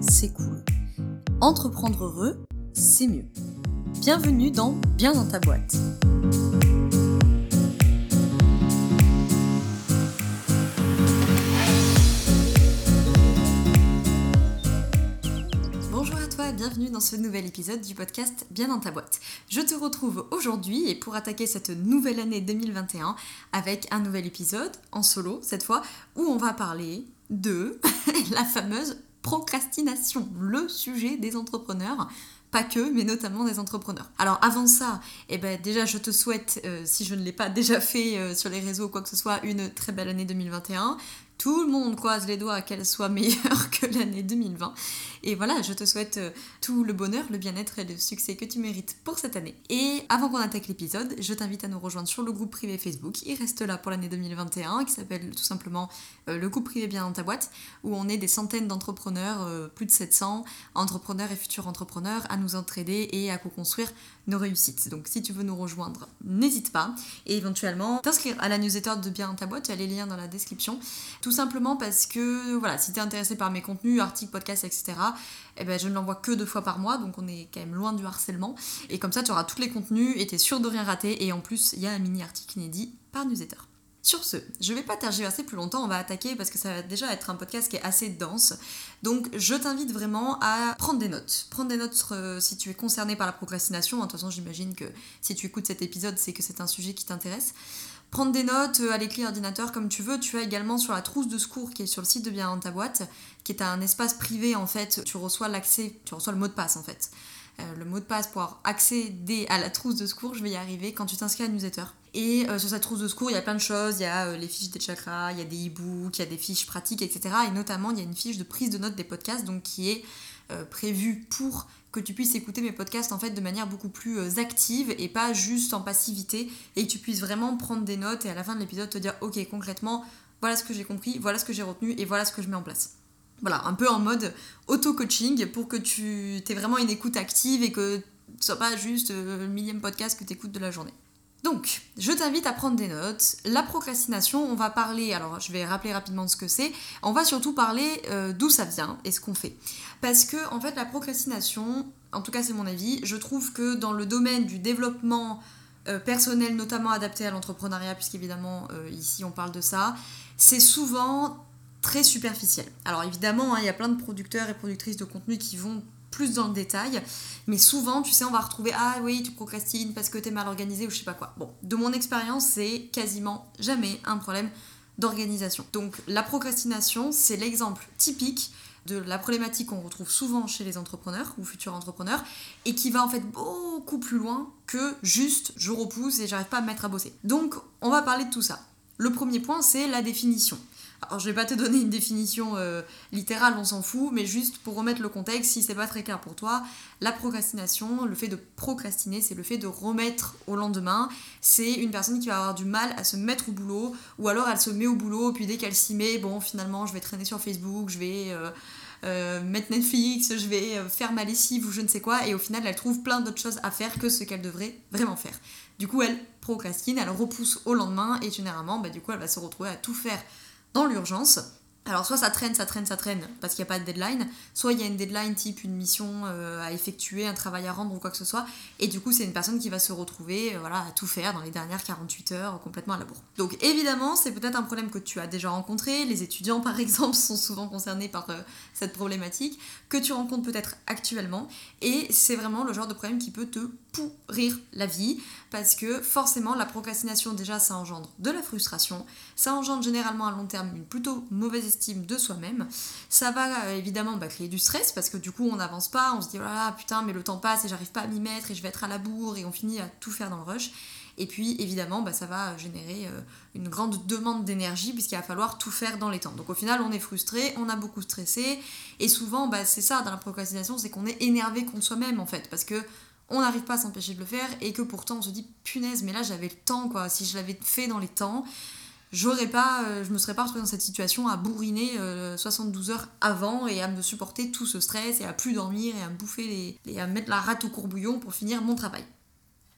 c'est cool. Entreprendre heureux, c'est mieux. Bienvenue dans Bien dans ta boîte. Bonjour à toi bienvenue dans ce nouvel épisode du podcast Bien dans ta boîte. Je te retrouve aujourd'hui et pour attaquer cette nouvelle année 2021 avec un nouvel épisode en solo cette fois où on va parler de la fameuse procrastination, le sujet des entrepreneurs pas que, mais notamment des entrepreneurs. Alors avant ça, eh ben, déjà je te souhaite, euh, si je ne l'ai pas déjà fait euh, sur les réseaux ou quoi que ce soit, une très belle année 2021. Tout le monde croise les doigts qu'elle soit meilleure que l'année 2020. Et voilà, je te souhaite euh, tout le bonheur, le bien-être et le succès que tu mérites pour cette année. Et avant qu'on attaque l'épisode, je t'invite à nous rejoindre sur le groupe privé Facebook. Il reste là pour l'année 2021, qui s'appelle tout simplement euh, le groupe privé bien dans ta boîte, où on est des centaines d'entrepreneurs, euh, plus de 700 entrepreneurs et futurs entrepreneurs, à nous entraider et à co-construire nos réussites. Donc si tu veux nous rejoindre, n'hésite pas. Et éventuellement, t'inscrire à la newsletter de bien ta boîte, tu as les liens dans la description. Tout simplement parce que, voilà, si tu es intéressé par mes contenus, articles, podcasts, etc., eh ben, je ne l'envoie que deux fois par mois, donc on est quand même loin du harcèlement. Et comme ça, tu auras tous les contenus et tu es sûr de rien rater. Et en plus, il y a un mini article inédit par newsletter. Sur ce, je vais pas tergiverser plus longtemps, on va attaquer parce que ça va déjà être un podcast qui est assez dense. Donc je t'invite vraiment à prendre des notes. Prendre des notes euh, si tu es concerné par la procrastination. De toute façon, j'imagine que si tu écoutes cet épisode, c'est que c'est un sujet qui t'intéresse prendre des notes euh, à l'écrit ordinateur comme tu veux. Tu as également sur la trousse de secours qui est sur le site de Bien dans ta boîte, qui est un espace privé en fait. Tu reçois l'accès, tu reçois le mot de passe en fait. Euh, le mot de passe pour accéder à la trousse de secours, je vais y arriver quand tu t'inscris à newsletter. Et euh, sur cette trousse de secours, il y a plein de choses. Il y a les fiches des chakras, il y a des e-books, il y a des fiches pratiques, etc. Et notamment, il y a une fiche de prise de notes des podcasts, donc qui est prévue pour que tu puisses écouter mes podcasts en fait de manière beaucoup plus euh, active et pas juste en passivité et tu puisses vraiment prendre des notes et à la fin de l'épisode te dire ok concrètement voilà ce que j'ai compris, voilà ce que j'ai retenu et voilà ce que je mets en place. Voilà, un peu en mode auto-coaching pour que tu aies vraiment une écoute active et que ce soit pas juste euh, le millième podcast que tu écoutes de la journée. Donc, je t'invite à prendre des notes. La procrastination, on va parler, alors je vais rappeler rapidement ce que c'est, on va surtout parler euh, d'où ça vient et ce qu'on fait. Parce que, en fait, la procrastination, en tout cas c'est mon avis, je trouve que dans le domaine du développement euh, personnel, notamment adapté à l'entrepreneuriat, puisqu'évidemment euh, ici on parle de ça, c'est souvent très superficiel. Alors évidemment, hein, il y a plein de producteurs et productrices de contenu qui vont plus dans le détail. Mais souvent, tu sais, on va retrouver Ah oui, tu procrastines parce que t'es mal organisé ou je sais pas quoi. Bon, de mon expérience, c'est quasiment jamais un problème d'organisation. Donc la procrastination, c'est l'exemple typique de la problématique qu'on retrouve souvent chez les entrepreneurs ou futurs entrepreneurs et qui va en fait beaucoup plus loin que juste je repousse et j'arrive pas à me mettre à bosser. Donc on va parler de tout ça. Le premier point, c'est la définition. Alors je vais pas te donner une définition euh, littérale, on s'en fout, mais juste pour remettre le contexte, si c'est pas très clair pour toi, la procrastination, le fait de procrastiner, c'est le fait de remettre au lendemain. C'est une personne qui va avoir du mal à se mettre au boulot, ou alors elle se met au boulot, puis dès qu'elle s'y met, bon finalement je vais traîner sur Facebook, je vais euh, euh, mettre Netflix, je vais faire ma lessive ou je ne sais quoi, et au final elle trouve plein d'autres choses à faire que ce qu'elle devrait vraiment faire. Du coup elle procrastine, elle repousse au lendemain, et généralement bah, du coup elle va se retrouver à tout faire dans l'urgence. Alors soit ça traîne, ça traîne, ça traîne parce qu'il n'y a pas de deadline, soit il y a une deadline type une mission euh, à effectuer, un travail à rendre ou quoi que ce soit, et du coup c'est une personne qui va se retrouver euh, voilà, à tout faire dans les dernières 48 heures complètement à la bourre. Donc évidemment c'est peut-être un problème que tu as déjà rencontré, les étudiants par exemple sont souvent concernés par euh, cette problématique, que tu rencontres peut-être actuellement, et c'est vraiment le genre de problème qui peut te pourrir la vie, parce que forcément la procrastination déjà ça engendre de la frustration, ça engendre généralement à long terme une plutôt mauvaise estime de soi-même, ça va euh, évidemment bah, créer du stress parce que du coup on n'avance pas, on se dit oh là putain mais le temps passe et j'arrive pas à m'y mettre et je vais être à la bourre et on finit à tout faire dans le rush. Et puis évidemment, bah, ça va générer euh, une grande demande d'énergie puisqu'il va falloir tout faire dans les temps. Donc au final, on est frustré, on a beaucoup stressé. Et souvent, bah, c'est ça dans la procrastination, c'est qu'on est énervé contre soi-même en fait. Parce que on n'arrive pas à s'empêcher de le faire et que pourtant on se dit punaise mais là j'avais le temps quoi. Si je l'avais fait dans les temps j'aurais pas euh, je me serais pas retrouvée dans cette situation à bourriner 72 euh, heures avant et à me supporter tout ce stress et à plus dormir et à me bouffer les, et à mettre la rate au courbouillon pour finir mon travail.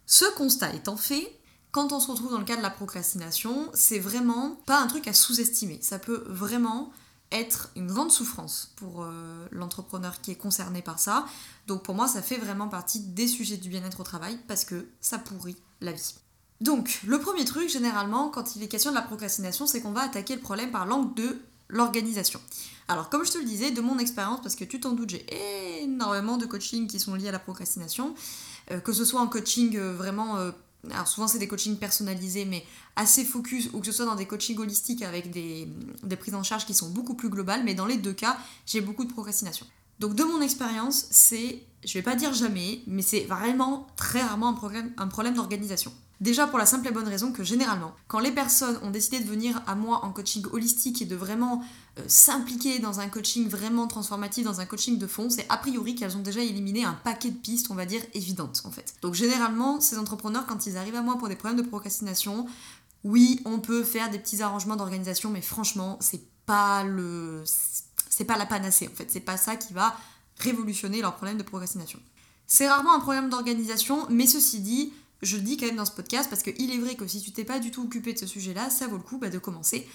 Ce constat étant fait quand on se retrouve dans le cas de la procrastination c'est vraiment pas un truc à sous-estimer. Ça peut vraiment être une grande souffrance pour euh, l'entrepreneur qui est concerné par ça. Donc pour moi, ça fait vraiment partie des sujets du bien-être au travail parce que ça pourrit la vie. Donc, le premier truc, généralement, quand il est question de la procrastination, c'est qu'on va attaquer le problème par l'angle de l'organisation. Alors, comme je te le disais, de mon expérience, parce que tu t'en doutes, j'ai énormément de coachings qui sont liés à la procrastination, euh, que ce soit en coaching euh, vraiment alors souvent c'est des coachings personnalisés mais assez focus ou que ce soit dans des coachings holistiques avec des, prises en charge qui sont beaucoup plus globales mais dans les deux cas j'ai beaucoup de procrastination. Donc de mon expérience c'est, je vais pas dire jamais, mais c'est vraiment très rarement un problème, un problème d'organisation. Déjà pour la simple et bonne raison que généralement, quand les personnes ont décidé de venir à moi en coaching holistique et de vraiment euh, s'impliquer dans un coaching vraiment transformatif, dans un coaching de fond, c'est a priori qu'elles ont déjà éliminé un paquet de pistes, on va dire, évidentes en fait. Donc généralement, ces entrepreneurs, quand ils arrivent à moi pour des problèmes de procrastination, oui, on peut faire des petits arrangements d'organisation, mais franchement, c'est pas le. C'est pas la panacée en fait, c'est pas ça qui va révolutionner leur problème de procrastination. C'est rarement un problème d'organisation, mais ceci dit, je le dis quand même dans ce podcast parce qu'il est vrai que si tu t'es pas du tout occupé de ce sujet-là, ça vaut le coup bah, de commencer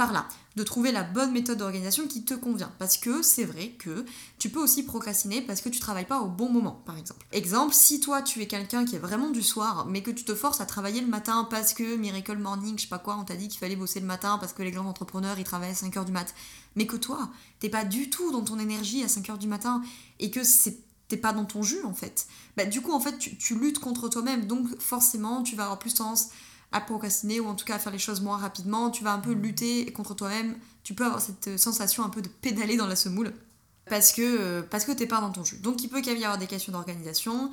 par là, de trouver la bonne méthode d'organisation qui te convient. Parce que c'est vrai que tu peux aussi procrastiner parce que tu travailles pas au bon moment, par exemple. Exemple, si toi tu es quelqu'un qui est vraiment du soir, mais que tu te forces à travailler le matin parce que Miracle Morning, je sais pas quoi, on t'a dit qu'il fallait bosser le matin parce que les grands entrepreneurs ils travaillent à 5h du mat, mais que toi, t'es pas du tout dans ton énergie à 5h du matin et que c'est t'es pas dans ton jus en fait. Bah, du coup en fait tu, luttes contre toi-même donc forcément tu vas avoir plus tendance à procrastiner ou en tout cas à faire les choses moins rapidement, tu vas un peu lutter contre toi-même, tu peux avoir cette sensation un peu de pédaler dans la semoule parce que, euh, parce que t'es pas dans ton jus. Donc il peut y avoir des questions d'organisation,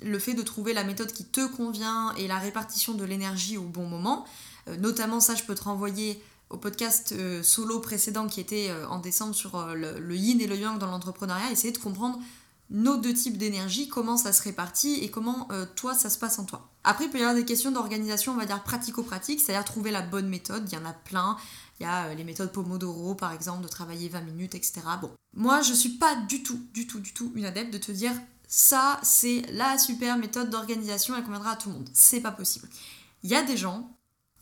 le fait de trouver la méthode qui te convient et la répartition de l'énergie au bon moment. Euh, notamment ça je peux te renvoyer au podcast euh, solo précédent qui était en décembre sur le, le, yin et le yang dans l'entrepreneuriat, essayer de comprendre nos deux types d'énergie, comment ça se répartit et comment euh, toi ça se passe en toi. Après, il peut y avoir des questions d'organisation, on va dire pratico-pratique, c'est-à-dire trouver la bonne méthode. Il y en a plein. Il y a euh, les méthodes Pomodoro, par exemple, de travailler 20 minutes, etc. Bon, moi, je suis pas du tout, du tout, du tout une adepte de te dire ça, c'est la super méthode d'organisation, elle conviendra à tout le monde. C'est pas possible. Il y a des gens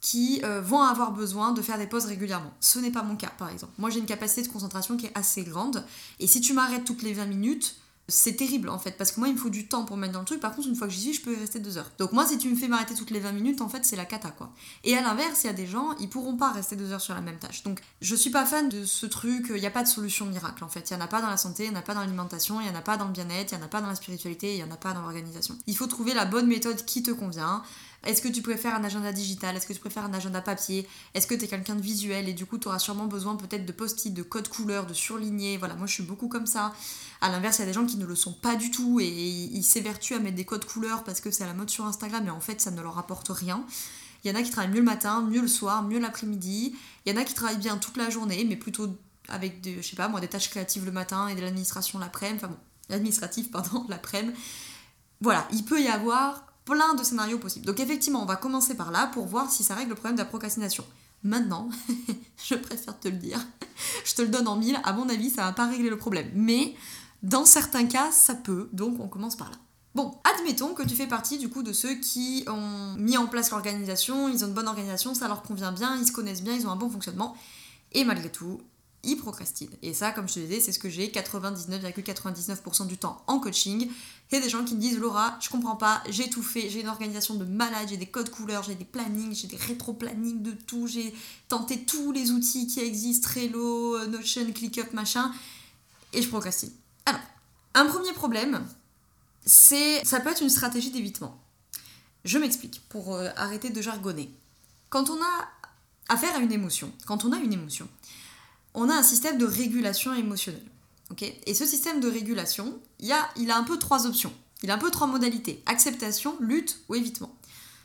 qui euh, vont avoir besoin de faire des pauses régulièrement. Ce n'est pas mon cas, par exemple. Moi, j'ai une capacité de concentration qui est assez grande, et si tu m'arrêtes toutes les 20 minutes, c'est terrible en fait, parce que moi il me faut du temps pour mettre dans le truc, par contre une fois que j'y suis je peux rester deux heures. Donc moi si tu me fais m'arrêter toutes les 20 minutes, en fait c'est la cata quoi. Et à l'inverse, il y a des gens, ils pourront pas rester deux heures sur la même tâche. Donc je suis pas fan de ce truc, il n'y a pas de solution miracle en fait, il y en a pas dans la santé, il n'y en a pas dans l'alimentation, il n'y en a pas dans le bien-être, il n'y en a pas dans la spiritualité, il n'y en a pas dans l'organisation. Il faut trouver la bonne méthode qui te convient. Est-ce que tu préfères un agenda digital? Est-ce que tu préfères un agenda papier? Est-ce que tu es quelqu'un de visuel et du coup tu auras sûrement besoin peut-être de post-it, de code couleur, de surligner? Voilà, moi je suis beaucoup comme ça. À l'inverse, il y a des gens qui ne le sont pas du tout et ils s'évertuent à mettre des codes couleurs parce que c'est à la mode sur Instagram, mais en fait, ça ne leur apporte rien. Il y en a qui travaillent mieux le matin, mieux le soir, mieux l'après-midi. Il y en a qui travaillent bien toute la journée, mais plutôt avec des, je sais pas moi, des tâches créatives le matin et de l'administration l'après-midi. Enfin bon, l'administratif, pardon, l'après-midi. Voilà, il peut y avoir plein de scénarios possibles. Donc effectivement, on va commencer par là pour voir si ça règle le problème de la procrastination. Maintenant, je préfère te le dire, je te le donne en mille, à mon avis, ça va pas régler le problème. Mais dans certains cas, ça peut, donc on commence par là. Bon, admettons que tu fais partie du coup de ceux qui ont mis en place l'organisation, ils ont une bonne organisation, ça leur convient bien, ils se connaissent bien, ils ont un bon fonctionnement, et malgré tout, ils procrastinent. Et ça, comme je te disais, c'est ce que j'ai 99,99% du temps en coaching. Il des gens qui me disent Laura, je comprends pas, j'ai tout fait, j'ai une organisation de malade, j'ai des codes couleurs, j'ai des plannings, j'ai des rétro-plannings de tout, j'ai tenté tous les outils qui existent, Trello, Notion, ClickUp, machin, et je procrastine. Alors, un premier problème, c'est ça peut être une stratégie d'évitement. Je m'explique pour euh, arrêter de jargonner. Quand on a affaire à une émotion, quand on a une émotion, on a un système de régulation émotionnelle. Et ce système de régulation, il a, il a un peu trois options. Il a un peu trois modalités. Acceptation, lutte ou évitement.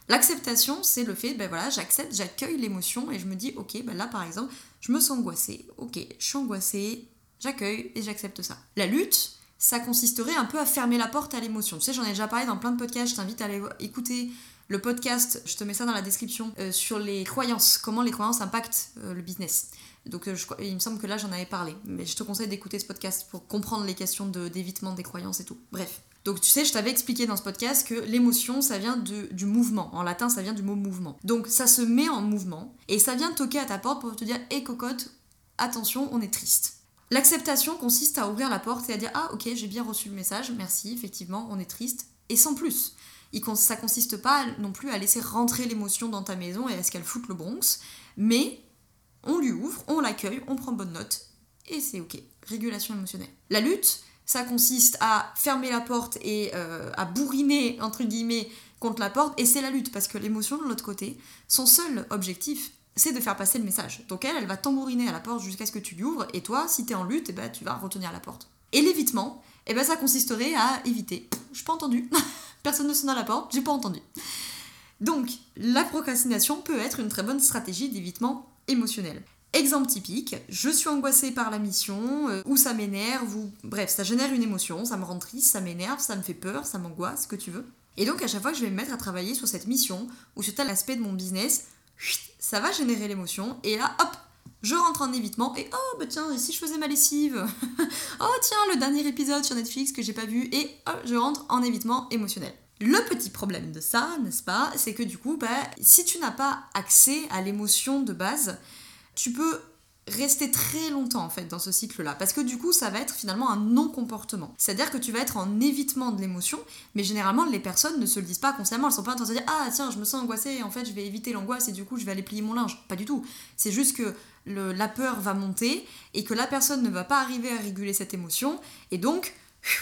L'acceptation, c'est le fait, ben voilà, j'accepte, j'accueille l'émotion et je me dis, ok, ben là par exemple, je me sens angoissée, ok, je suis angoissée, j'accueille et j'accepte ça. La lutte, ça consisterait un peu à fermer la porte à l'émotion. Tu sais, j'en ai déjà parlé dans plein de podcasts, je t'invite à aller écouter le podcast, je te mets ça dans la description, euh, sur les croyances, comment les croyances impactent euh, le business. Donc euh, il me semble que là j'en avais parlé, mais je te conseille d'écouter ce podcast pour comprendre les questions d'évitement des croyances et tout. Bref. Donc tu sais, je t'avais expliqué dans ce podcast que l'émotion, ça vient du mouvement. En latin, ça vient du mot mouvement. Donc ça se met en mouvement et ça vient toquer à ta porte pour te dire Hé cocotte, attention, on est triste. L'acceptation consiste à ouvrir la porte et à dire Ah, ok, j'ai bien reçu le message, merci, effectivement, on est triste, et sans plus. Ça consiste pas non plus à laisser rentrer l'émotion dans ta maison et à ce qu'elle foute le Bronx, mais on lui ouvre, on l'accueille, on prend bonne note, et c'est ok. Régulation émotionnelle. La lutte, ça consiste à fermer la porte et euh, à bourriner, entre guillemets, contre la porte, et c'est la lutte, parce que l'émotion de l'autre côté, son seul objectif, c'est de faire passer le message. Donc elle, elle va tambouriner à la porte jusqu'à ce que tu lui ouvres, et toi, si t'es en lutte, eh ben, tu vas retenir la porte. Et l'évitement, eh ben, ça consisterait à éviter. Je pas entendu. Personne ne sonne à la porte, j'ai pas entendu. Donc, la procrastination peut être une très bonne stratégie d'évitement émotionnel. Exemple typique, je suis angoissée par la mission, euh, ou ça m'énerve, ou bref, ça génère une émotion, ça me rend triste, ça m'énerve, ça me fait peur, ça m'angoisse, ce que tu veux. Et donc à chaque fois que je vais me mettre à travailler sur cette mission, ou sur tel aspect de mon business, ça va générer l'émotion, et là, hop, je rentre en évitement, et oh, bah tiens, et je faisais ma lessive? Oh tiens, le dernier épisode sur Netflix que j'ai pas vu, et hop, je rentre en évitement émotionnel. Le petit problème de ça, n'est-ce pas, c'est que du coup, bah, si tu n'as pas accès à l'émotion de base, tu peux rester très longtemps en fait dans ce cycle-là parce que du coup ça va être finalement un non-comportement. C'est-à-dire que tu vas être en évitement de l'émotion, mais généralement les personnes ne se le disent pas consciemment, elles sont pas en train de se dire ah tiens je me sens angoissée en fait je vais éviter l'angoisse et du coup je vais aller plier mon linge. Pas du tout. C'est juste que la peur va monter et que la personne ne va pas arriver à réguler cette émotion. Et donc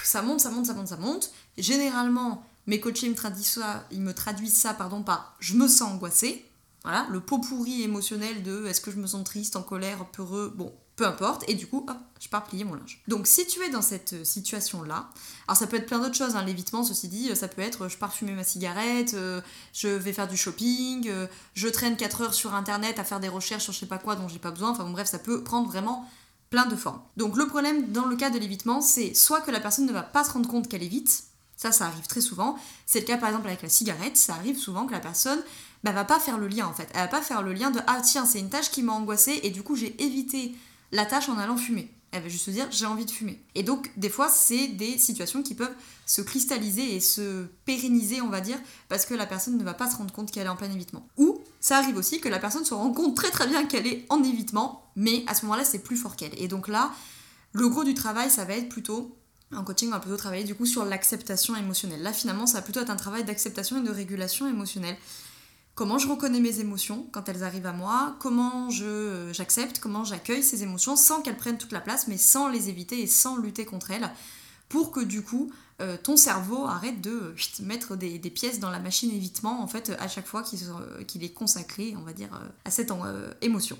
ça monte, ça monte, ça monte, ça monte. Généralement mes coachés me traduisent ça, ils me traduisent ça pardon par je me sens angoissée voilà, le pot pourri émotionnel de est-ce que je me sens triste, en colère, peureux, bon, peu importe, et du coup, hop, je pars plier mon linge. Donc si tu es dans cette euh, situation-là, alors ça peut être plein d'autres choses, hein, l'évitement, ceci dit, euh, ça peut être je pars fumer ma cigarette, euh, je vais faire du shopping, je traîne 4 heures sur internet à faire des recherches sur je sais pas quoi dont j'ai pas besoin, enfin bon bref, ça peut prendre vraiment plein de formes. Donc le problème dans le cas de l'évitement, c'est soit que la personne ne va pas se rendre compte qu'elle évite, ça, ça arrive très souvent. C'est le cas par exemple avec la cigarette, ça arrive souvent que la personne bah, va pas faire le lien en fait. Elle va pas faire le lien de ah tiens, c'est une tâche qui m'a angoissée et du coup j'ai évité la tâche en allant fumer. Elle va juste se dire j'ai envie de fumer. Et donc des fois c'est des situations qui peuvent se cristalliser et se pérenniser on va dire parce que la personne ne va pas se rendre compte qu'elle est en plein évitement. Ou ça arrive aussi que la personne se rend compte très très bien qu'elle est en évitement mais à ce moment-là c'est plus fort qu'elle. Et donc là le gros du travail ça va être plutôt en coaching, on va plutôt travailler du coup sur l'acceptation émotionnelle. Là, finalement, ça va plutôt être un travail d'acceptation et de régulation émotionnelle comment je reconnais mes émotions quand elles arrivent à moi, comment je, j'accepte, comment j'accueille ces émotions sans qu'elles prennent toute la place, mais sans les éviter et sans lutter contre elles, pour que du coup euh, ton cerveau arrête de mettre des, pièces dans la machine évitement en fait à chaque fois qu'il, est consacré, on va dire, euh, à cette euh, émotion.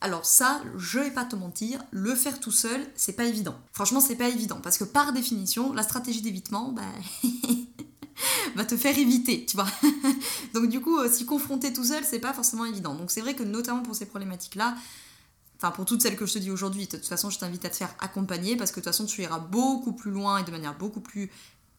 Alors ça, je vais pas te mentir, le faire tout seul, c'est pas évident. Franchement, c'est pas évident parce que par définition, la stratégie d'évitement, bah va te faire éviter, tu vois. Donc du coup, euh, s'y confronter tout seul, c'est pas forcément évident. Donc c'est vrai que notamment pour ces problématiques-là, enfin pour toutes celles que je te dis aujourd'hui, de toute façon, je t'invite à te faire accompagner parce que de toute façon, tu iras beaucoup plus loin et de manière beaucoup plus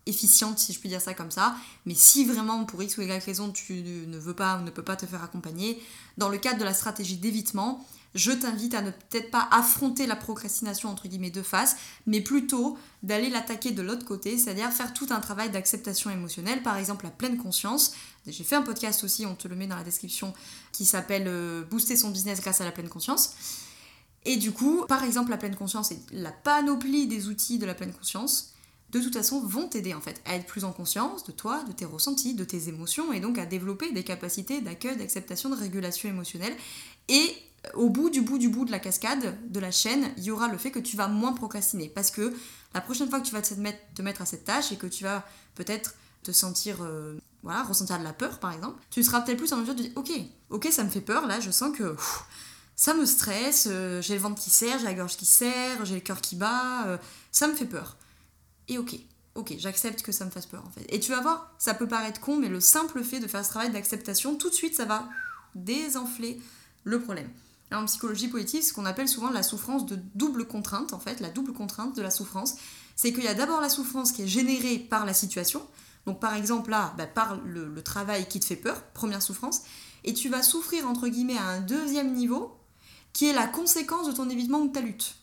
efficiente, si je puis dire ça comme ça. Mais si vraiment, pour X ou Y raison, tu ne veux pas ou ne peux pas te faire accompagner, dans le cadre de la stratégie d'évitement, je t'invite à ne peut-être pas affronter la procrastination entre guillemets de face, mais plutôt d'aller l'attaquer de l'autre côté, c'est-à-dire faire tout un travail d'acceptation émotionnelle, par exemple la pleine conscience. J'ai fait un podcast aussi, on te le met dans la description, qui s'appelle euh, Booster son business grâce à la pleine conscience. Et du coup, par exemple, la pleine conscience et la panoplie des outils de la pleine conscience, de toute façon, vont t'aider en fait à être plus en conscience de toi, de tes ressentis, de tes émotions, et donc à développer des capacités d'accueil, d'acceptation, de régulation émotionnelle. Et au bout du bout du bout de la cascade, de la chaîne, il y aura le fait que tu vas moins procrastiner. Parce que la prochaine fois que tu vas te mettre, à cette tâche et que tu vas peut-être te sentir, euh, voilà, ressentir de la peur par exemple, tu seras peut-être plus en mesure de dire ok, ok, ça me fait peur, là je sens que ça me stresse, euh, j'ai le ventre qui serre, j'ai la gorge qui serre, j'ai le cœur qui bat, euh, ça me fait peur. Et ok, ok, j'accepte que ça me fasse peur en fait. Et tu vas voir, ça peut paraître con, mais le simple fait de faire ce travail d'acceptation, tout de suite ça va désenfler le problème en psychologie positive, ce qu'on appelle souvent la souffrance de double contrainte, en fait, la double contrainte de la souffrance, c'est qu'il y a d'abord la souffrance qui est générée par la situation, donc par exemple là, bah, par le, travail qui te fait peur, première souffrance, et tu vas souffrir entre guillemets à un deuxième niveau, qui est la conséquence de ton évitement ou de ta lutte.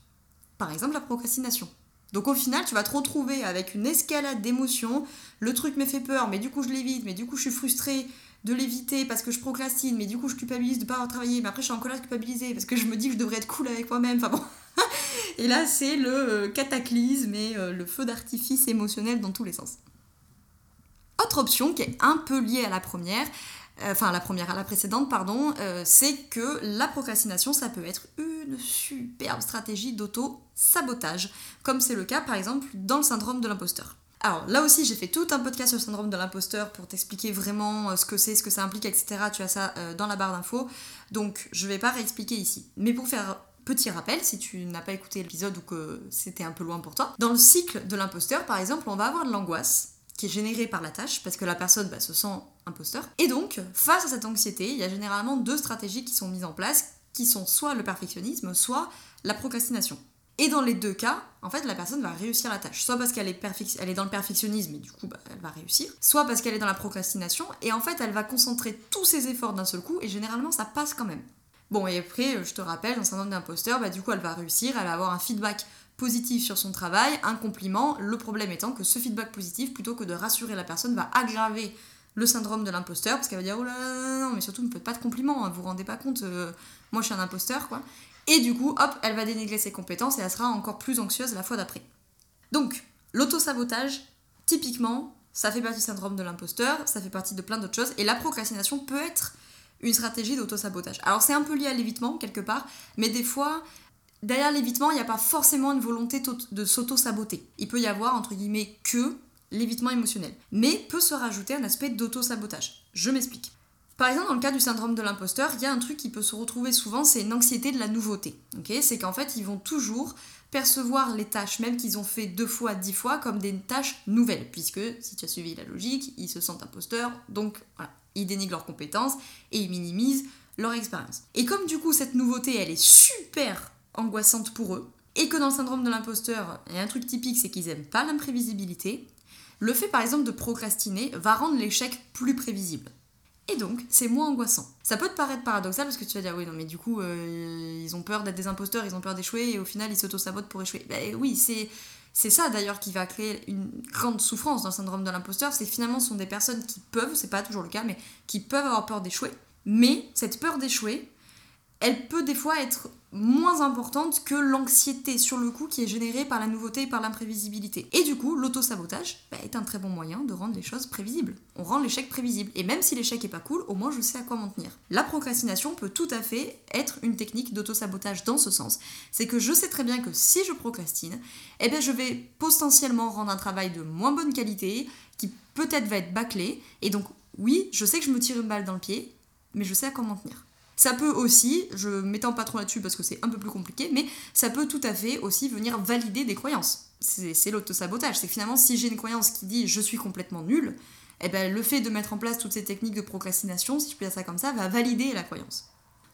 Par exemple la procrastination. Donc au final, tu vas te retrouver avec une escalade d'émotions. Le truc me fait peur, mais du coup je l'évite, mais du coup je suis frustrée de l'éviter parce que je procrastine, mais du coup je culpabilise de ne pas avoir travaillé, mais après je suis en colère culpabilisée parce que je me dis que je devrais être cool avec moi-même. Enfin bon. et là c'est le euh, cataclysme et euh, le feu d'artifice émotionnel dans tous les sens. Autre option qui est un peu liée à la première, euh, enfin la première à la précédente, pardon, c'est que la procrastination, ça peut être une superbe stratégie d'auto-sabotage, comme c'est le cas par exemple dans le syndrome de l'imposteur. Alors là aussi, j'ai fait tout un podcast sur le syndrome de l'imposteur pour t'expliquer vraiment euh, ce que c'est, ce que ça implique, etc. Tu as ça euh, dans la barre d'infos. Donc je vais pas réexpliquer ici. Mais pour faire petit rappel, si tu n'as pas écouté l'épisode ou que c'était un peu loin pour toi, dans le cycle de l'imposteur, par exemple, on va avoir de l'angoisse qui est générée par la tâche, parce que la personne bah, se sent imposteur. Et donc, face à cette anxiété, il y a généralement deux stratégies qui sont mises en place, qui sont soit le perfectionnisme, soit la procrastination. Et dans les deux cas, en fait, la personne va réussir la tâche. Soit parce qu'elle est, dans le perfectionnisme et du coup, bah, elle va réussir. Soit parce qu'elle est dans la procrastination et en fait, elle va concentrer tous ses efforts d'un seul coup et généralement, ça passe quand même. Bon, et après, je te rappelle, un syndrome d'imposteur, bah, du coup, elle va réussir, elle va avoir un feedback positif sur son travail, un compliment. Le problème étant que ce feedback positif, plutôt que de rassurer la personne, va aggraver le syndrome de l'imposteur parce qu'elle va dire oh là là, non mais surtout ne faites pas de compliments hein, vous vous rendez pas compte euh, moi je suis un imposteur quoi et du coup, hop, elle va dénigrer ses compétences et elle sera encore plus anxieuse la fois d'après. Donc, l'auto-sabotage, typiquement, ça fait partie du syndrome de l'imposteur, ça fait partie de plein d'autres choses, et la procrastination peut être une stratégie d'auto-sabotage. Alors c'est un peu lié à l'évitement, quelque part, mais des fois, derrière l'évitement, il n'y a pas forcément une volonté de s'auto-saboter. Il peut y avoir, entre guillemets, que l'évitement émotionnel. Mais peut se rajouter un aspect d'auto-sabotage. Je m'explique. Par exemple, dans le cas du syndrome de l'imposteur, il y a un truc qui peut se retrouver souvent, c'est une anxiété de la nouveauté. c'est qu'en fait, ils vont toujours percevoir les tâches, même qu'ils ont fait deux fois, dix fois, comme des tâches nouvelles, puisque, si tu as suivi la logique, ils se sentent imposteurs, donc voilà, ils dénigrent leurs compétences et ils minimisent leur expérience. Et comme du coup, cette nouveauté, elle est super angoissante pour eux, et que dans le syndrome de l'imposteur, il y a un truc typique, c'est qu'ils n'aiment pas l'imprévisibilité, le fait par exemple de procrastiner va rendre l'échec plus prévisible. Et donc, c'est moins angoissant. Ça peut te paraître paradoxal parce que tu vas dire, oui, non, mais du coup, euh, ils ont peur d'être des imposteurs, ils ont peur d'échouer, et au final, ils s'auto-sabotent pour échouer. Ben oui, c'est. C'est ça d'ailleurs qui va créer une grande souffrance dans le syndrome de l'imposteur, c'est finalement ce sont des personnes qui peuvent, c'est pas toujours le cas, mais qui peuvent avoir peur d'échouer. Mais cette peur d'échouer, elle peut des fois être moins importante que l'anxiété sur le coup qui est générée par la nouveauté et par l'imprévisibilité. Et du coup, l'auto-sabotage bah, est un très bon moyen de rendre les choses prévisibles. On rend l'échec prévisible. Et même si l'échec est pas cool, au moins je sais à quoi m'en tenir. La procrastination peut tout à fait être une technique d'auto-sabotage dans ce sens. C'est que je sais très bien que si je procrastine, eh bien je vais potentiellement rendre un travail de moins bonne qualité, qui peut-être va être bâclé. Et donc oui, je sais que je me tire une balle dans le pied, mais je sais à quoi m'en tenir. Ça peut aussi, je m'étends pas trop là-dessus parce que c'est un peu plus compliqué, mais ça peut tout à fait aussi venir valider des croyances. C'est l'auto-sabotage. C'est finalement, si j'ai une croyance qui dit je suis complètement nul, eh ben, le fait de mettre en place toutes ces techniques de procrastination, si je peux dire ça comme ça, va valider la croyance.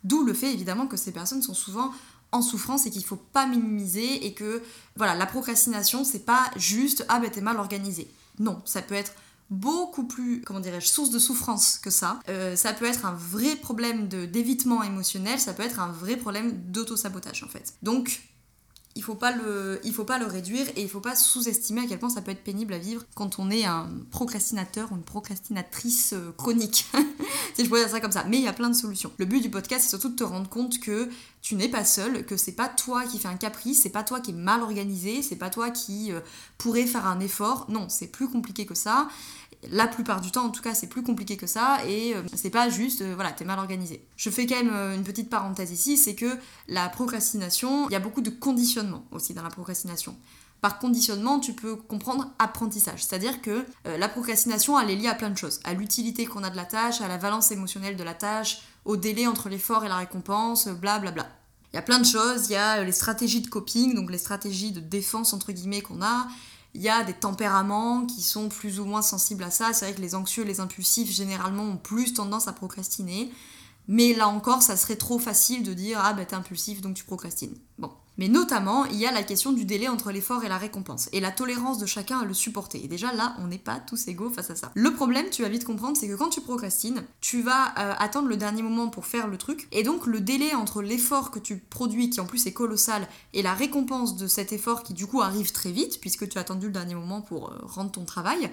D'où le fait évidemment que ces personnes sont souvent en souffrance et qu'il faut pas minimiser et que voilà, la procrastination c'est pas juste ah ben t'es mal organisé. Non, ça peut être beaucoup plus, comment dirais-je, source de souffrance que ça. Euh, ça peut être un vrai problème d'évitement émotionnel, ça peut être un vrai problème d'auto-sabotage en fait. Donc, il faut pas le, il faut pas le réduire et il faut pas sous-estimer à quel point ça peut être pénible à vivre quand on est un procrastinateur ou une procrastinatrice euh, chronique. si je pourrais dire ça comme ça. Mais il y a plein de solutions. Le but du podcast, c'est surtout de te rendre compte que tu n'es pas seul, que c'est pas toi qui fais un caprice, c'est pas toi qui est mal organisé, c'est pas toi qui euh, pourrait faire un effort. Non, c'est plus compliqué que ça la plupart du temps, en tout cas, c'est plus compliqué que ça et euh, c'est pas juste, euh, voilà, t'es mal organisé. Je fais quand même euh, une petite parenthèse ici, c'est que la procrastination, il y a beaucoup de conditionnement aussi dans la procrastination. Par conditionnement, tu peux comprendre apprentissage, c'est-à-dire que la procrastination, elle est liée à plein de choses, à l'utilité qu'on a de la tâche, à la valence émotionnelle de la tâche, au délai entre l'effort et la récompense, blablabla. Bla bla. Il y a plein de choses, il y a les stratégies de coping, donc les stratégies de défense entre guillemets qu'on a, il y a des tempéraments qui sont plus ou moins sensibles à ça. C'est vrai que les anxieux, les impulsifs, généralement, ont plus tendance à procrastiner. Mais là encore, ça serait trop facile de dire Ah, bah t'es impulsif, donc tu procrastines. Bon. Mais notamment, il y a la question du délai entre l'effort et la récompense, et la tolérance de chacun à le supporter. Et déjà là, on n'est pas tous égaux face à ça. Le problème, tu vas vite comprendre, c'est que quand tu procrastines, tu vas euh, attendre le dernier moment pour faire le truc, et donc le délai entre l'effort que tu produis, qui en plus est colossal, et la récompense de cet effort qui du coup arrive très vite, puisque tu as attendu le dernier moment pour euh, rendre ton travail, et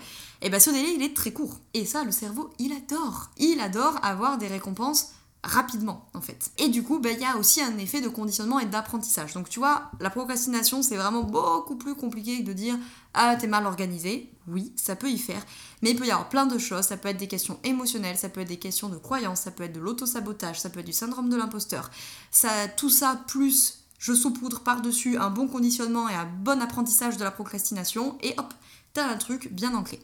eh bien ce délai il est très court. Et ça, le cerveau, il adore. Il adore avoir des récompenses rapidement en fait. Et du coup, bah, il y a aussi un effet de conditionnement et d'apprentissage. Donc tu vois, la procrastination, c'est vraiment beaucoup plus compliqué que de dire ah t'es mal organisé. Oui, ça peut y faire, mais il peut y avoir plein de choses. Ça peut être des questions émotionnelles, ça peut être des questions de croyance, ça peut être de l'autosabotage, ça peut être du syndrome de l'imposteur. Ça, tout ça plus je saupoudre par-dessus un bon conditionnement et un bon apprentissage de la procrastination, et hop, t'as un truc bien ancré.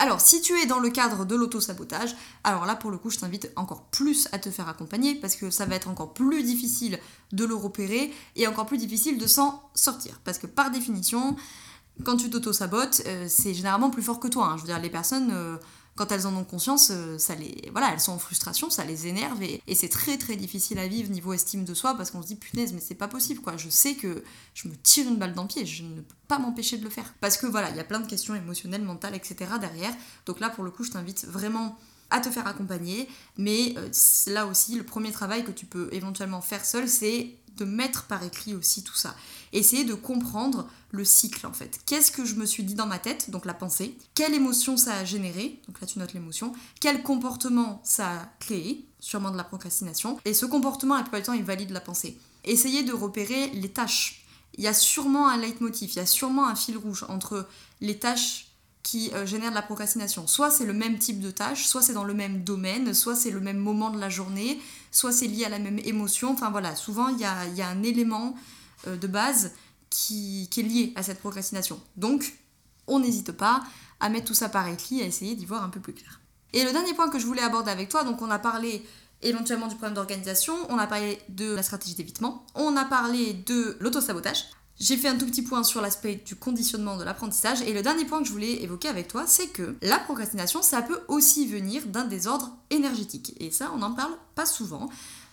Alors, si tu es dans le cadre de l'auto-sabotage, alors là, pour le coup, je t'invite encore plus à te faire accompagner parce que ça va être encore plus difficile de le repérer et encore plus difficile de s'en sortir. Parce que par définition, quand tu t'auto-sabotes, euh, c'est généralement plus fort que toi. Hein. Je veux dire, les personnes. Euh, quand elles en ont conscience, euh, ça les, voilà, elles sont en frustration, ça les énerve et, c'est très très difficile à vivre niveau estime de soi parce qu'on se dit punaise mais c'est pas possible quoi. Je sais que je me tire une balle dans le pied, je ne peux pas m'empêcher de le faire parce que voilà, il y a plein de questions émotionnelles, mentales, etc. derrière. Donc là pour le coup, je t'invite vraiment à te faire accompagner, mais euh, là aussi, le premier travail que tu peux éventuellement faire seul, c'est de mettre par écrit aussi tout ça. Essayer de comprendre le cycle en fait. Qu'est-ce que je me suis dit dans ma tête, donc la pensée Quelle émotion ça a généré Donc là tu notes l'émotion. Quel comportement ça a créé Sûrement de la procrastination. Et ce comportement, la plupart du temps, il valide la pensée. Essayez de repérer les tâches. Il y a sûrement un leitmotiv, il y a sûrement un fil rouge entre les tâches qui euh, génèrent de la procrastination. Soit c'est le même type de tâche, soit c'est dans le même domaine, soit c'est le même moment de la journée, soit c'est lié à la même émotion. Enfin voilà, souvent il y a, un élément de base qui, qui, est lié à cette procrastination. Donc, on n'hésite pas à mettre tout ça par écrit, à essayer d'y voir un peu plus clair. Et le dernier point que je voulais aborder avec toi, donc on a parlé éventuellement du problème d'organisation, on a parlé de la stratégie d'évitement, on a parlé de l'autosabotage. J'ai fait un tout petit point sur l'aspect du conditionnement de l'apprentissage et le dernier point que je voulais évoquer avec toi, c'est que la procrastination, ça peut aussi venir d'un désordre énergétique. Et ça, on n'en parle pas souvent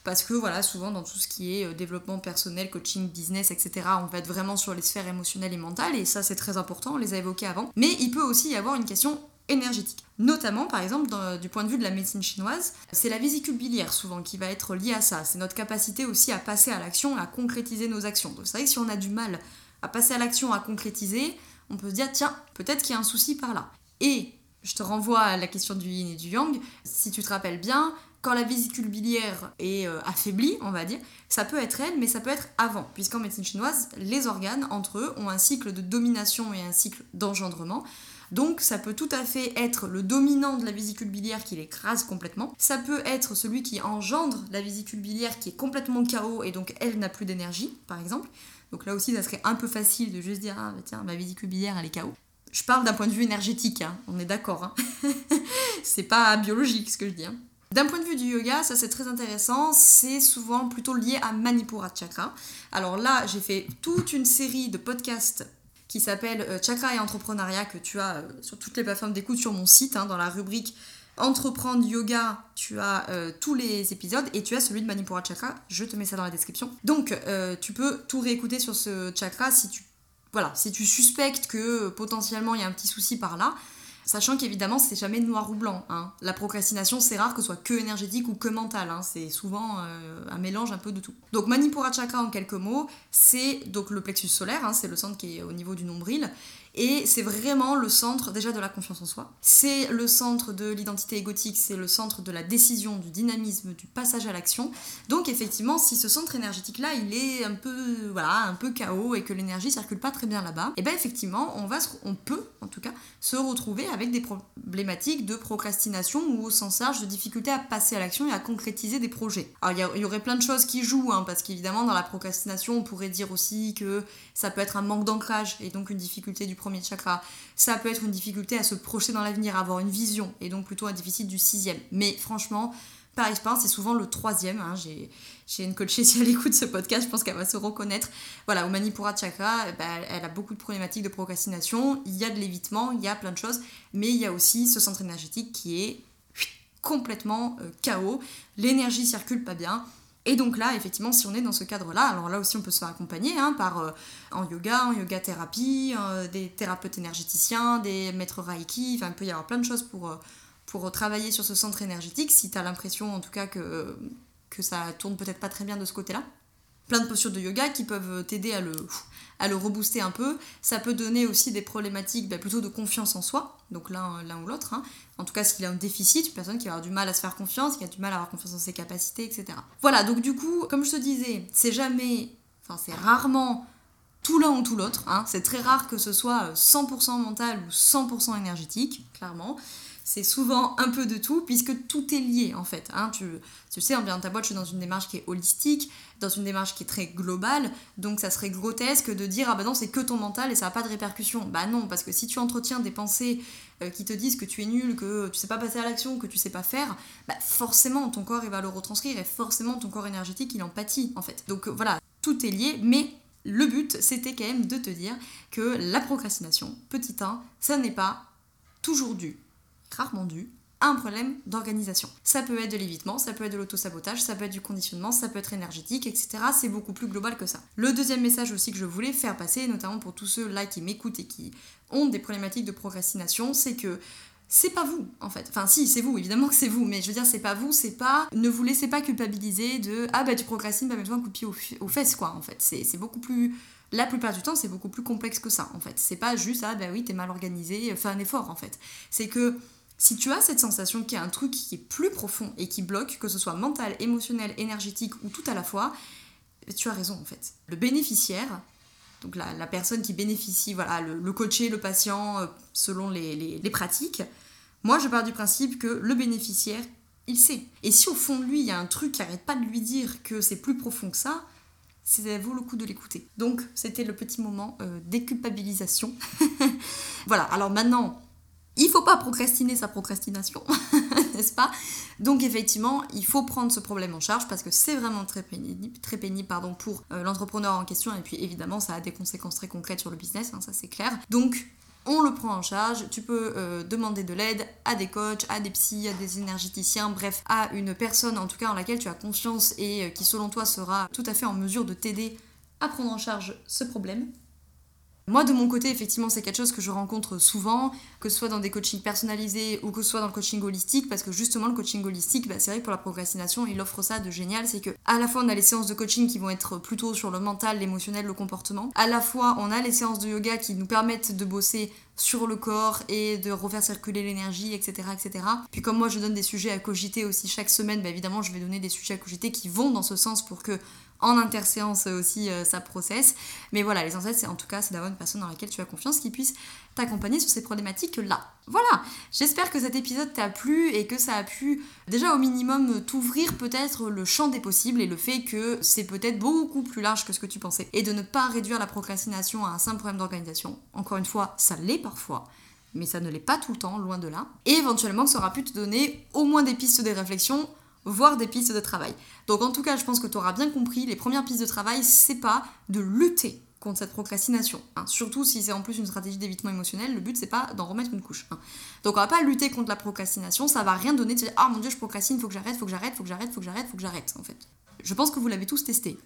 parce que voilà, souvent dans tout ce qui est euh, développement personnel, coaching, business, etc., on va être vraiment sur les sphères émotionnelles et mentales, et ça c'est très important, on les a évoqués avant. Mais il peut aussi y avoir une question énergétique. Notamment, par exemple, du point de vue de la médecine chinoise, c'est la vésicule biliaire souvent qui va être liée à ça. C'est notre capacité aussi à passer à l'action, à concrétiser nos actions. Donc c'est vrai que si on a du mal à passer à l'action, à concrétiser, on peut se dire, tiens, peut-être qu'il y a un souci par là. Et je te renvoie à la question du yin et du yang. Si tu te rappelles bien, quand la vésicule biliaire est euh, affaiblie, on va dire, ça peut être elle, mais ça peut être avant, puisqu'en médecine chinoise, les organes, entre eux, ont un cycle de domination et un cycle d'engendrement. Donc ça peut tout à fait être le dominant de la vésicule biliaire qui l'écrase complètement. Ça peut être celui qui engendre la vésicule biliaire qui est complètement chaos et donc elle n'a plus d'énergie, par exemple. Donc là aussi, ça serait un peu facile de juste dire ah bah tiens ma vésicule biliaire elle est chaos. Je parle d'un point de vue énergétique, hein. on est d'accord. Hein. c'est pas biologique ce que je dis. Hein. D'un point de vue du yoga, ça c'est très intéressant, c'est souvent plutôt lié à Manipura Chakra. Alors là, j'ai fait toute une série de podcasts qui s'appelle euh, Chakra et Entrepreneuriat que tu as euh, sur toutes les plateformes d'écoute sur mon site, hein, dans la rubrique Entreprendre Yoga, tu as euh, tous les épisodes et tu as celui de Manipura Chakra, je te mets ça dans la description. Donc tu peux tout réécouter sur ce chakra si tu, voilà, si tu suspectes que potentiellement il y a un petit souci par là. Sachant qu'évidemment, c'est jamais noir ou blanc. Hein. La procrastination, c'est rare que ce soit que énergétique ou que mental. Hein. C'est souvent euh, un mélange un peu de tout. Donc Manipura Chakra, en quelques mots, c'est donc le plexus solaire, hein. c'est le centre qui est au niveau du nombril. Et c'est vraiment le centre déjà de la confiance en soi. C'est le centre de l'identité égotique, c'est le centre de la décision, du dynamisme, du passage à l'action. Donc effectivement, si ce centre énergétique là, il est un peu chaos et que l'énergie circule pas très bien là-bas, et eh bien effectivement, on peut en tout cas se retrouver avec des problématiques de procrastination ou au sens large de difficulté à passer à l'action et à concrétiser des projets. Alors il y, aurait plein de choses qui jouent hein, parce qu'évidemment dans la procrastination, on pourrait dire aussi que ça peut être un manque d'ancrage et donc une difficulté du premier chakra. Ça peut être une difficulté à se projeter dans l'avenir, à avoir une vision, et donc plutôt un déficit du sixième. Mais franchement, par expérience, c'est souvent le troisième. Hein. Une coachée, si elle écoute ce podcast, je pense qu'elle va se reconnaître. Voilà, au Manipura Chakra, bah, elle a beaucoup de problématiques de procrastination. Il y a de l'évitement, il y a plein de choses, mais il y a aussi ce centre énergétique qui est complètement euh, chaos. L'énergie circule pas bien. Et donc là, effectivement, si on est dans ce cadre-là, alors là aussi on peut se faire accompagner hein, par euh, en yoga, en yoga thérapie, euh, des thérapeutes énergéticiens, des maîtres Reiki, enfin il peut y avoir plein de choses pour, pour travailler sur ce centre énergétique si tu as l'impression en tout cas que, que ça tourne peut-être pas très bien de ce côté-là. Plein de postures de yoga qui peuvent t'aider à le, à rebooster un peu. Ça peut donner aussi des problématiques bah, plutôt de confiance en soi, donc l'un, ou l'autre. Hein. En tout cas, s'il a un déficit, une personne qui va avoir du mal à se faire confiance, qui a du mal à avoir confiance en ses capacités, etc. Voilà, donc du coup, comme je te disais, c'est jamais, enfin c'est rarement tout l'un ou tout l'autre. Hein. C'est très rare que ce soit 100% mental ou 100% énergétique, clairement c'est souvent un peu de tout, puisque tout est lié en fait. Hein. Tu, tu sais, en bien ta boîte, je suis dans une démarche qui est holistique, dans une démarche qui est très globale, donc ça serait grotesque de dire ah bah non, c'est que ton mental et ça n'a pas de répercussions. Bah non, parce que si tu entretiens des pensées euh, qui te disent que tu es nul, que tu sais pas passer à l'action, que tu sais pas faire, bah forcément ton corps il va le retranscrire et forcément ton corps énergétique il en pâtit en fait. Donc voilà, tout est lié, mais le but, c'était quand même de te dire que la procrastination, petit 1, ça n'est pas toujours dû rarement dû à un problème d'organisation. Ça peut être de l'évitement, ça peut être de l'autosabotage, ça peut être du conditionnement, ça peut être énergétique, etc. C'est beaucoup plus global que ça. Le deuxième message aussi que je voulais faire passer, notamment pour tous ceux-là qui m'écoutent et qui ont des problématiques de procrastination, c'est que c'est pas vous en fait. Enfin si, c'est vous, évidemment que c'est vous, mais je veux dire c'est pas vous, c'est pas ne vous laissez pas culpabiliser de ah bah tu procrastines, bah mets-toi un coup de pied aux, fesses quoi en fait. C'est beaucoup plus la plupart du temps, c'est beaucoup plus complexe que ça en fait. C'est pas juste ah bah oui, t'es mal organisé, fais un effort en fait. C'est que si tu as cette sensation qu'il y a un truc qui est plus profond et qui bloque, que ce soit mental, émotionnel, énergétique ou tout à la fois, tu as raison en fait. Le bénéficiaire, donc la, personne qui bénéficie, voilà, le, coaché, le patient, euh, selon les, pratiques, moi je pars du principe que le bénéficiaire, il sait. Et si au fond de lui, il y a un truc qui arrête pas de lui dire que c'est plus profond que ça, ça vaut le coup de l'écouter. Donc c'était le petit moment euh, déculpabilisation. voilà, alors maintenant, il faut pas procrastiner sa procrastination, n'est-ce pas? Donc effectivement, il faut prendre ce problème en charge parce que c'est vraiment très pénible, pour euh, l'entrepreneur en question et puis évidemment ça a des conséquences très concrètes sur le business, hein, ça c'est clair. Donc on le prend en charge, tu peux euh, demander de l'aide à des coachs, à des psys, à des énergéticiens, bref, à une personne en tout cas en laquelle tu as confiance et euh, qui selon toi sera tout à fait en mesure de t'aider à prendre en charge ce problème. Moi, de mon côté, effectivement, c'est quelque chose que je rencontre souvent, que ce soit dans des coachings personnalisés ou que ce soit dans le coaching holistique, parce que justement, le coaching holistique, bah, c'est vrai que pour la progrestination, il offre ça de génial, c'est que à la fois on a les séances de coaching qui vont être plutôt sur le mental, l'émotionnel, le comportement, à la fois on a les séances de yoga qui nous permettent de bosser sur le corps et de refaire circuler l'énergie, etc., etc. Puis comme moi je donne des sujets à cogiter aussi chaque semaine, bah évidemment je vais donner des sujets à cogiter qui vont dans ce sens pour que en interséance aussi euh, ça processe. Mais voilà, l'essentiel c'est en tout cas c'est d'avoir une personne dans laquelle tu as confiance qui puisse t'accompagner sur ces problématiques-là. Voilà, j'espère que cet épisode t'a plu et que ça a pu déjà au minimum t'ouvrir peut-être le champ des possibles et le fait que c'est peut-être beaucoup plus large que ce que tu pensais. Et de ne pas réduire la procrastination à un simple problème d'organisation. Encore une fois, ça l'est parfois mais ça ne l'est pas tout le temps, loin de là. Et éventuellement, ça aura pu te donner au moins des pistes de réflexion voire des pistes de travail. Donc en tout cas, je pense que tu auras bien compris, les premières pistes de travail, c'est pas de lutter contre cette procrastination. Hein. Surtout si c'est en plus une stratégie d'évitement émotionnel, le but c'est pas d'en remettre une couche. Hein. Donc on va pas lutter contre la procrastination, ça va rien donner de dire ah mon dieu je procrastine, faut que j'arrête, faut que j'arrête, faut que j'arrête, faut que j'arrête, faut que j'arrête en fait. Je pense que vous l'avez tous testé.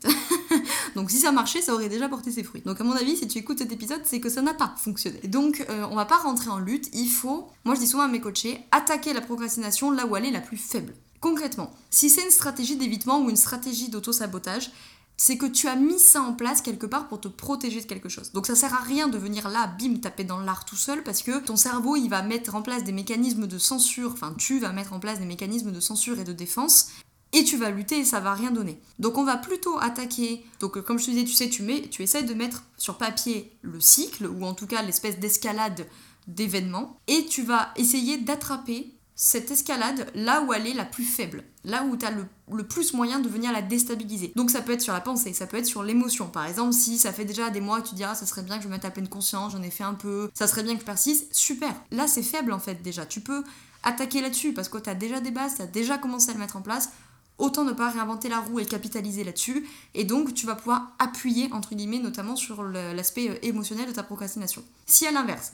Donc si ça marchait, ça aurait déjà porté ses fruits. Donc à mon avis, si tu écoutes cet épisode, c'est que ça n'a pas fonctionné. Donc euh, on va pas rentrer en lutte, il faut, moi je dis souvent à mes coachés, attaquer la procrastination là où elle est la plus faible. Concrètement, si c'est une stratégie d'évitement ou une stratégie d'auto-sabotage, c'est que tu as mis ça en place quelque part pour te protéger de quelque chose. Donc ça sert à rien de venir là, bim, taper dans l'art tout seul parce que ton cerveau il va mettre en place des mécanismes de censure, enfin tu vas mettre en place des mécanismes de censure et de défense et tu vas lutter et ça va rien donner. Donc on va plutôt attaquer. Donc comme je te disais, tu sais, tu mets, tu essaies de mettre sur papier le cycle ou en tout cas l'espèce d'escalade d'événements et tu vas essayer d'attraper cette escalade là où elle est la plus faible, là où tu as le, plus moyen de venir la déstabiliser. Donc ça peut être sur la pensée, ça peut être sur l'émotion. Par exemple, si ça fait déjà des mois que tu dis ah ça serait bien que je me mette à pleine conscience, j'en ai fait un peu, ça serait bien que je persiste, super. Là c'est faible en fait déjà. Tu peux attaquer là-dessus parce que tu as déjà des bases, tu as déjà commencé à le mettre en place. Autant ne pas réinventer la roue et capitaliser là-dessus. Et donc, tu vas pouvoir appuyer, entre guillemets, notamment sur l'aspect euh, émotionnel de ta procrastination. Si à l'inverse,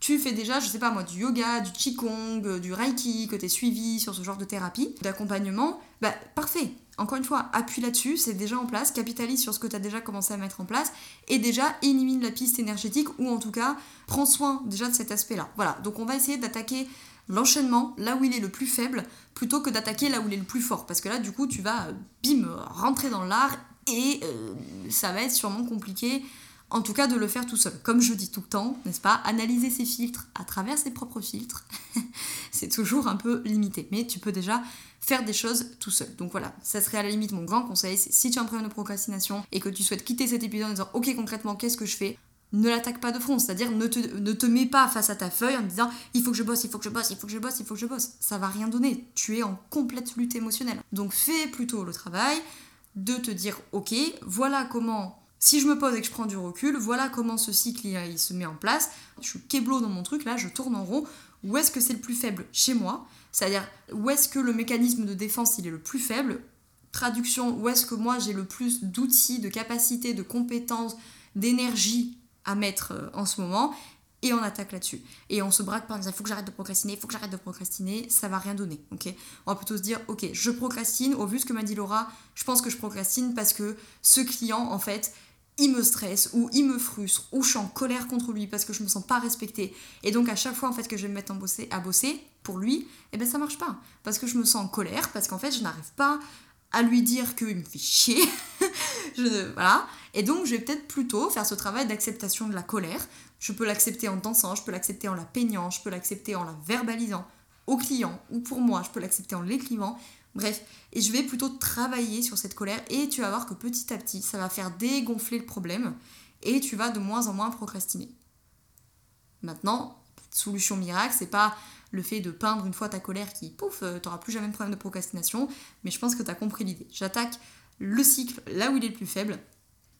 tu fais déjà, je sais pas moi, du yoga, du qigong, euh, du reiki, que tu es suivi sur ce genre de thérapie, d'accompagnement, bah parfait. Encore une fois, appuie là-dessus, c'est déjà en place, capitalise sur ce que tu as déjà commencé à mettre en place et déjà élimine la piste énergétique ou en tout cas prends soin déjà de cet aspect-là. Voilà, donc on va essayer d'attaquer l'enchaînement là où il est le plus faible plutôt que d'attaquer là où il est le plus fort parce que là du coup tu vas bim rentrer dans l'art et euh, ça va être sûrement compliqué en tout cas de le faire tout seul. Comme je dis tout le temps, n'est-ce pas, analyser ses filtres à travers ses propres filtres, c'est toujours un peu limité. Mais tu peux déjà faire des choses tout seul. Donc voilà, ça serait à la limite mon grand conseil, si tu as un problème de procrastination et que tu souhaites quitter cet épisode en disant ok concrètement qu'est-ce que je fais ne l'attaque pas de front, c'est-à-dire ne te, ne te mets pas face à ta feuille en disant il faut que je bosse, il faut que je bosse, il faut que je bosse, il faut que je bosse. Ça va rien donner. Tu es en complète lutte émotionnelle. Donc fais plutôt le travail de te dire ok, voilà comment si je me pose et que je prends du recul, voilà comment ce cycle il, se met en place. Je suis keblo dans mon truc, là, je tourne en rond. Où est-ce que c'est le plus faible? Chez moi C'est-à-dire, où est-ce que le mécanisme de défense il est le plus faible? Traduction, où est-ce que moi j'ai le plus d'outils, de capacités, de compétences, d'énergie à mettre euh, en ce moment? Et on attaque là-dessus. Et on se braque par exemple, il faut que j'arrête de procrastiner, il faut que j'arrête de procrastiner, ça va rien donner, On va plutôt se dire, ok, je procrastine, au vu de ce que m'a dit Laura, je pense que je procrastine parce que ce client, en fait, il me stresse ou il me frustre ou je suis en colère contre lui parce que je me sens pas respectée. Et donc à chaque fois en fait que je vais me mettre à bosser pour lui eh ben ça marche pas. Parce que je me sens en colère parce qu'en fait je n'arrive pas à lui dire qu'il me fait chier. Voilà. Et donc je vais peut-être plutôt faire ce travail d'acceptation de la colère. Je peux l'accepter en dansant je peux l'accepter en la peignant je peux l'accepter en la verbalisant au client ou pour moi je peux l'accepter en l'écrivant Bref, et je vais plutôt travailler sur cette colère et tu vas voir que petit à petit, ça va faire dégonfler le problème et tu vas de moins en moins procrastiner. Maintenant, solution miracle, c'est pas le fait de peindre une fois ta colère qui, pouf, euh, t'auras plus jamais de problème de procrastination, mais je pense que tu as compris l'idée. J'attaque le cycle là où il est le plus faible,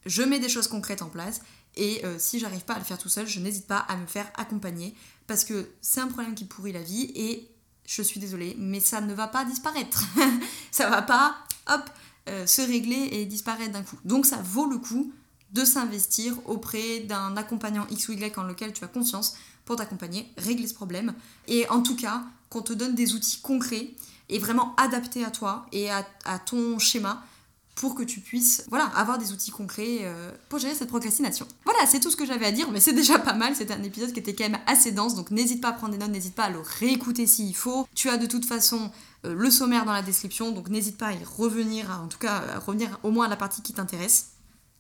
je mets des choses concrètes en place et euh, si j'arrive pas à le faire tout seul, je n'hésite pas à me faire accompagner parce que c'est un problème qui pourrit la vie et je suis désolée, mais ça ne va pas disparaître. ça va pas, hop, euh, se régler et disparaître d'un coup. Donc ça vaut le coup de s'investir auprès d'un accompagnant X ou Y en lequel tu as confiance pour t'accompagner, régler ce problème. Et en tout cas, qu'on te donne des outils concrets et vraiment adaptés à toi et à ton schéma pour que tu puisses voilà, avoir des outils concrets euh, pour gérer cette procrastination. Voilà, c'est tout ce que j'avais à dire, mais c'est déjà pas mal. C'était un épisode qui était quand même assez dense, donc n'hésite pas à prendre des notes, n'hésite pas à le réécouter s'il faut. Tu as de toute façon euh, le sommaire dans la description, donc n'hésite pas à y revenir, en tout cas à revenir au moins à la partie qui t'intéresse.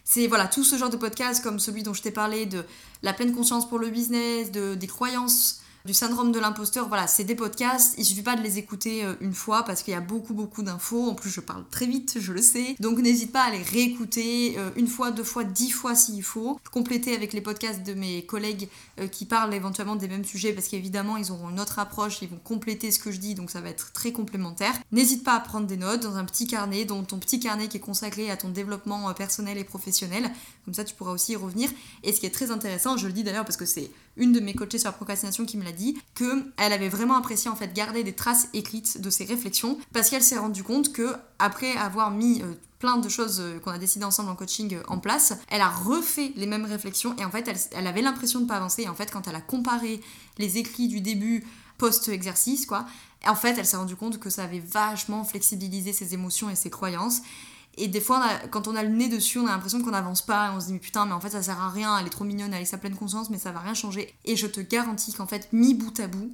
C'est voilà, tout ce genre de podcast comme celui dont je t'ai parlé, de la pleine conscience pour le business, de, des croyances du syndrome de l'imposteur, voilà, c'est des podcasts, il suffit pas de les écouter euh, une fois parce qu'il y a beaucoup beaucoup d'infos, en plus je parle très vite, je le sais, donc n'hésite pas à les réécouter euh, une fois, deux fois, dix fois s'il faut, compléter avec les podcasts de mes collègues euh, qui parlent éventuellement des mêmes sujets parce qu'évidemment ils auront une autre approche, ils vont compléter ce que je dis, donc ça va être très complémentaire. N'hésite pas à prendre des notes dans un petit carnet, dans ton petit carnet qui est consacré à ton développement personnel et professionnel, comme ça tu pourras aussi y revenir. Et ce qui est très intéressant, je le dis d'ailleurs parce que c'est une de mes coachées sur la procrastination qui me l'a dit, qu'elle avait vraiment apprécié en fait garder des traces écrites de ses réflexions parce qu'elle s'est rendue compte que après avoir mis euh, plein de choses euh, qu'on a décidé ensemble en coaching euh, en place, elle a refait les mêmes réflexions et en fait elle, avait l'impression de pas avancer. Et en fait quand elle a comparé les écrits du début post-exercice quoi, en fait elle s'est rendue compte que ça avait vachement flexibilisé ses émotions et ses croyances et des fois, quand on a le nez dessus, on a l'impression qu'on n'avance pas. Et on se dit, mais putain, mais en fait, ça sert à rien. Elle est trop mignonne, elle est sa pleine conscience, mais ça va rien changer. Et je te garantis qu'en fait, mis bout à bout,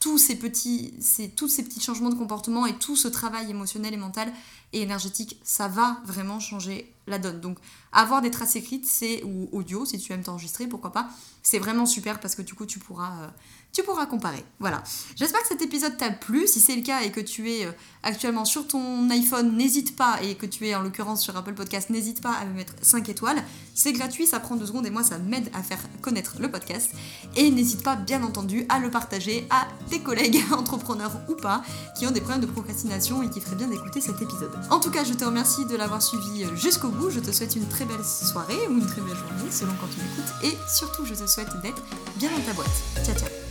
tous ces petits, tous ces petits changements de comportement et tout ce travail émotionnel et mental et énergétique, ça va vraiment changer la donne. Donc, avoir des traces écrites, c'est ou audio, si tu aimes t'enregistrer, pourquoi pas, c'est vraiment super parce que du coup, tu pourras euh, tu pourras comparer. Voilà. J'espère que cet épisode t'a plu. Si c'est le cas et que tu es euh, actuellement sur ton iPhone, n'hésite pas, et que tu es en l'occurrence sur Apple Podcast, n'hésite pas à me mettre 5 étoiles. C'est gratuit, ça prend 2 secondes et moi ça m'aide à faire connaître le podcast. Et n'hésite pas bien entendu à le partager à tes collègues, entrepreneurs ou pas, qui ont des problèmes de procrastination et qui feraient bien d'écouter cet épisode. En tout cas, je te remercie de l'avoir suivi jusqu'au bout. Je te souhaite une très belle soirée ou une très belle journée selon quand tu m'écoutes. Et surtout, je te souhaite d'être bien dans ta boîte. Ciao ciao